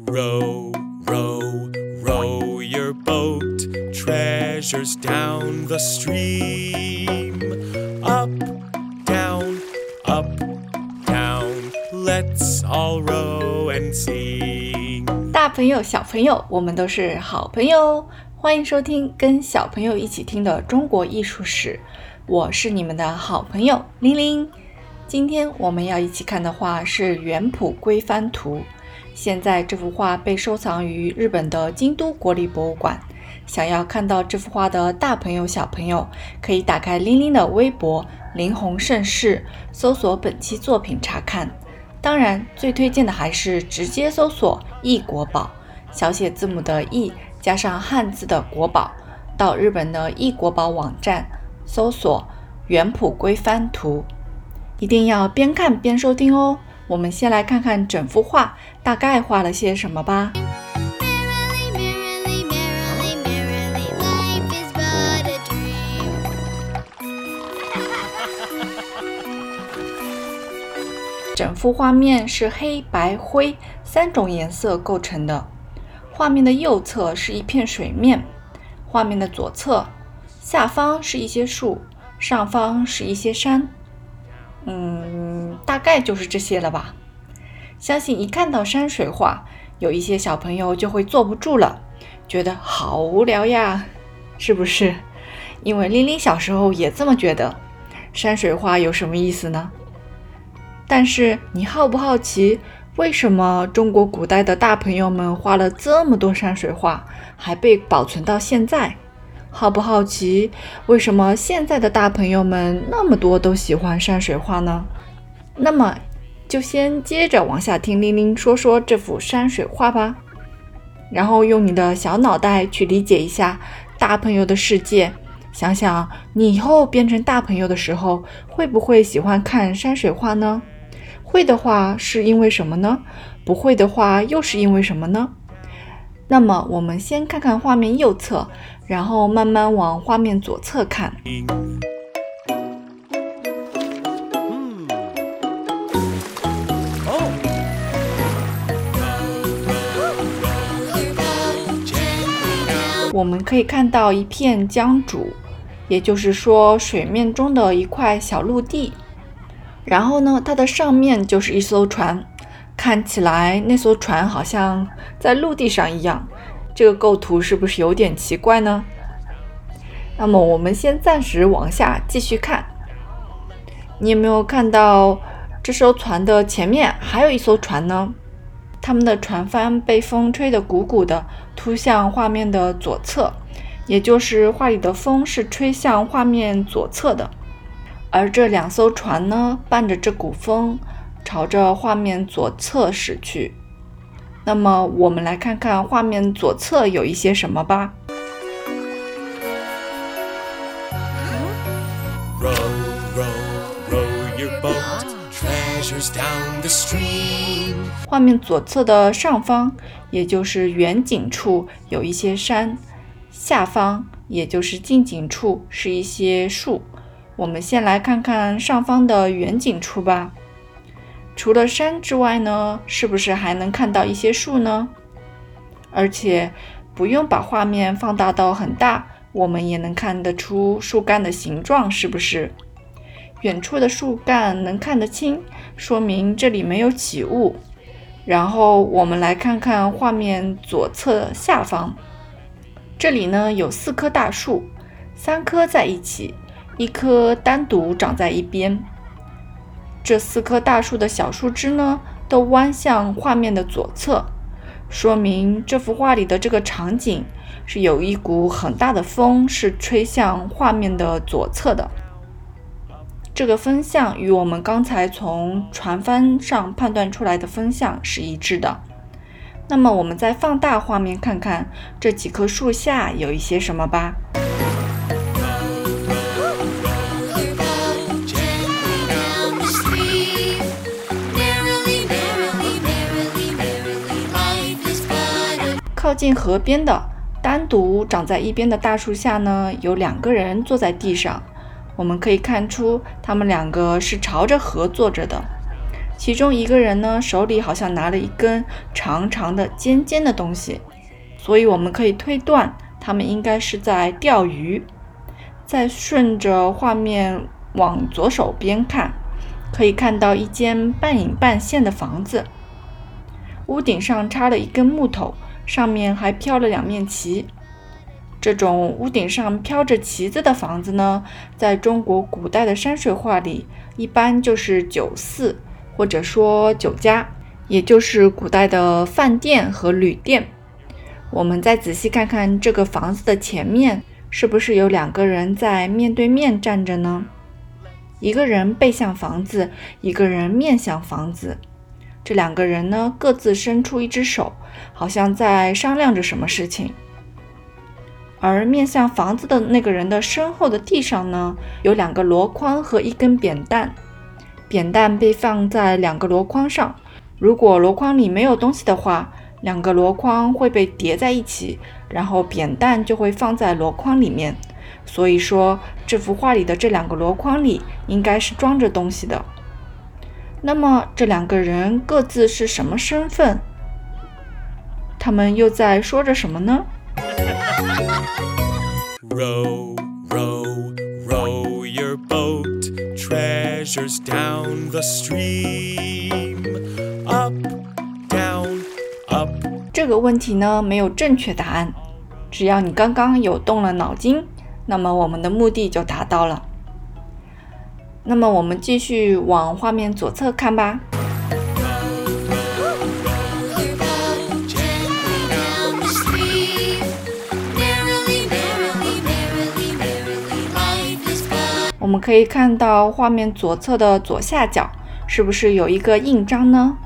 Row, row, row your boat, treasures down the stream. Up, down, up, down, let's all row and sing. 大朋友、小朋友，我们都是好朋友哦。欢迎收听跟小朋友一起听的中国艺术史，我是你们的好朋友玲玲。今天我们要一起看的画是《元谱归帆图》。 现在这幅画被收藏于日本的京都国立博物馆。想要看到这幅画的大朋友、小朋友，可以打开玲玲的微博“林红盛世”，搜索本期作品查看。当然，最推荐的还是直接搜索“异国宝”，小写字母的“异”加上汉字的“国宝”，到日本的异国宝网站搜索《原谱归帆图》，一定要边看边收听哦。我们先来看看整幅画大概画了些什么吧。整幅画面是黑白灰三种颜色构成的。画面的右侧是一片水面，画面的左侧下方是一些树，上方是一些山。嗯，大概就是这些了吧。相信一看到山水画，有一些小朋友就会坐不住了，觉得好无聊呀，是不是？因为玲玲小时候也这么觉得。山水画有什么意思呢？但是你好不好奇，为什么中国古代的大朋友们画了这么多山水画，还被保存到现在？好不好奇，为什么现在的大朋友们那么多都喜欢山水画呢？那么就先接着往下听玲玲说说这幅山水画吧，然后用你的小脑袋去理解一下大朋友的世界。想想你以后变成大朋友的时候，会不会喜欢看山水画呢？会的话是因为什么呢？不会的话又是因为什么呢？那么我们先看看画面右侧，然后慢慢往画面左侧看。我们可以看到一片江渚，也就是说水面中的一块小陆地。然后呢，它的上面就是一艘船，看起来那艘船好像在陆地上一样。这个构图是不是有点奇怪呢？那么我们先暂时往下继续看。你有没有看到这艘船的前面还有一艘船呢？他们的船帆被风吹得鼓鼓的，突向画面的左侧，也就是画里的风是吹向画面左侧的。而这两艘船呢，伴着这股风，朝着画面左侧驶去。那么，我们来看看画面左侧有一些什么吧。画面左侧的上方，也就是远景处有一些山，下方也就是近景处是一些树。我们先来看看上方的远景处吧。除了山之外呢，是不是还能看到一些树呢？而且不用把画面放大到很大，我们也能看得出树干的形状，是不是？远处的树干能看得清，说明这里没有起雾。然后我们来看看画面左侧下方，这里呢有四棵大树，三棵在一起，一棵单独长在一边。这四棵大树的小树枝呢，都弯向画面的左侧，说明这幅画里的这个场景是有一股很大的风是吹向画面的左侧的。这个风向与我们刚才从船帆上判断出来的风向是一致的。那么，我们再放大画面看看这几棵树下有一些什么吧。靠近河边的单独长在一边的大树下呢，有两个人坐在地上。我们可以看出，他们两个是朝着河坐着的。其中一个人呢手里好像拿了一根长长的、尖尖的东西，所以我们可以推断他们应该是在钓鱼。再顺着画面往左手边看，可以看到一间半隐半现的房子，屋顶上插了一根木头，上面还飘了两面旗。这种屋顶上飘着旗子的房子呢，在中国古代的山水画里，一般就是酒肆，或者说酒家，也就是古代的饭店和旅店。我们再仔细看看这个房子的前面，是不是有两个人在面对面站着呢？一个人背向房子，一个人面向房子。这两个人呢，各自伸出一只手，好像在商量着什么事情。而面向房子的那个人的身后的地上呢，有两个箩筐和一根扁担，扁担被放在两个箩筐上。如果箩筐里没有东西的话，两个箩筐会被叠在一起，然后扁担就会放在箩筐里面。所以说，这幅画里的这两个箩筐里应该是装着东西的。那么这两个人各自是什么身份？他们又在说着什么呢？Row, row, row your boat, treasures down the stream. Up, down, up. 这个问题呢没有正确答案，只要你刚刚有动了脑筋，那么我们的目的就达到了。那么我们继续往画面左侧看吧。我们可以看到画面左侧的左下角，是不是有一个印章呢？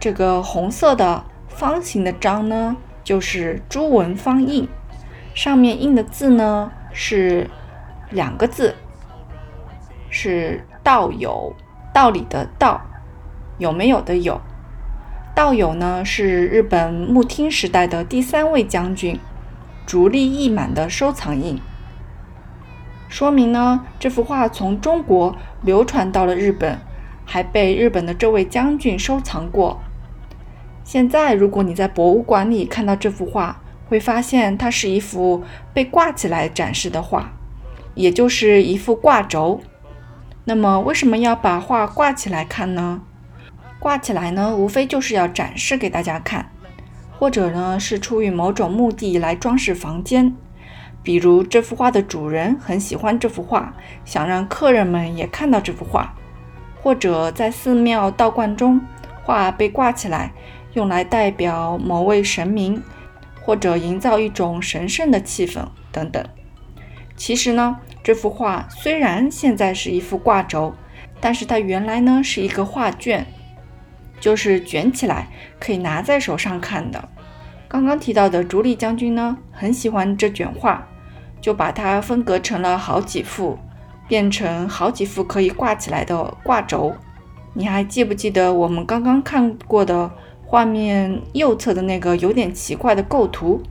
这个红色的方形的章呢，就是朱文方印，上面印的字呢是两个字，是道友，道理的道，有没有的有。道友呢是日本幕厅时代的第三位将军，竹立义满的收藏印。说明呢，这幅画从中国流传到了日本，还被日本的这位将军收藏过。现在，如果你在博物馆里看到这幅画，会发现它是一幅被挂起来展示的画，也就是一幅挂轴。那么，为什么要把画挂起来看呢？挂起来呢，无非就是要展示给大家看，或者呢是出于某种目的来装饰房间。比如这幅画的主人很喜欢这幅画，想让客人们也看到这幅画，或者在寺庙道观中，画被挂起来，用来代表某位神明，或者营造一种神圣的气氛等等。其实呢，这幅画虽然现在是一幅挂轴，但是它原来呢是一个画卷，就是卷起来可以拿在手上看的。刚刚提到的竹里将军呢，很喜欢这卷画，就把它分隔成了好几幅，变成好几幅可以挂起来的挂轴。你还记不记得我们刚刚看过的画面右侧的那个有点奇怪的构图？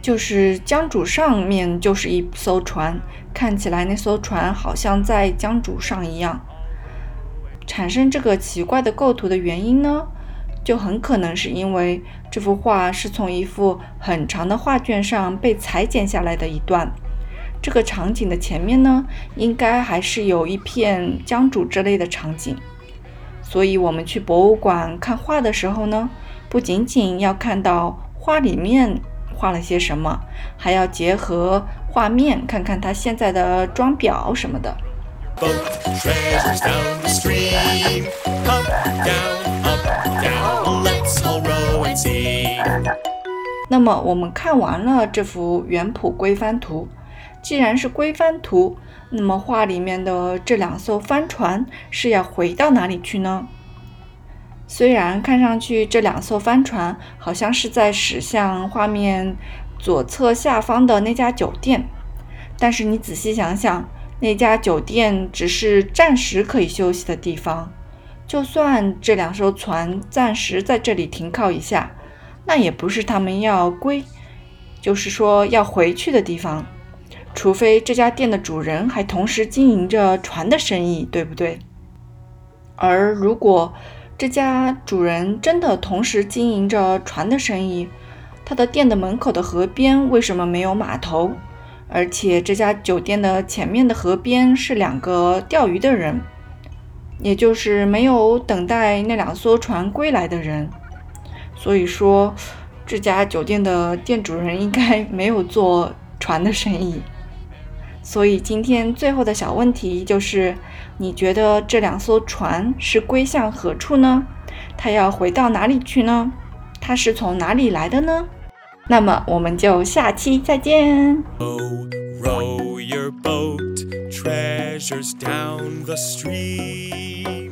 就是江渚上面就是一艘船，看起来那艘船好像在江渚上一样。产生这个奇怪的构图的原因呢，就很可能是因为这幅画是从一幅很长的画卷上被裁剪下来的一段。这个场景的前面呢，应该还是有一片江渚之类的场景。所以，我们去博物馆看画的时候呢，不仅仅要看到画里面画了些什么，还要结合画面看看它现在的装裱什么的。那么我们看完了这幅原谱规帆图，既然是规帆图，那么画里面的这两艘帆船是要回到哪里去呢？虽然看上去这两艘帆船好像是在驶向画面左侧下方的那家酒店，但是你仔细想想，那家酒店只是暂时可以休息的地方，就算这两艘船暂时在这里停靠一下。那也不是他们要归，就是说要回去的地方，除非这家店的主人还同时经营着船的生意，对不对？而如果这家主人真的同时经营着船的生意。他的店的门口的河边为什么没有码头？而且这家酒店的前面的河边是两个钓鱼的人，也就是没有等待那两艘船归来的人。所以说，这家酒店的店主人应该没有做船的生意。所以今天最后的小问题就是：你觉得这两艘船是归向何处呢？它要回到哪里去呢？它是从哪里来的呢？那么我们就下期再见。Treasures down the stream.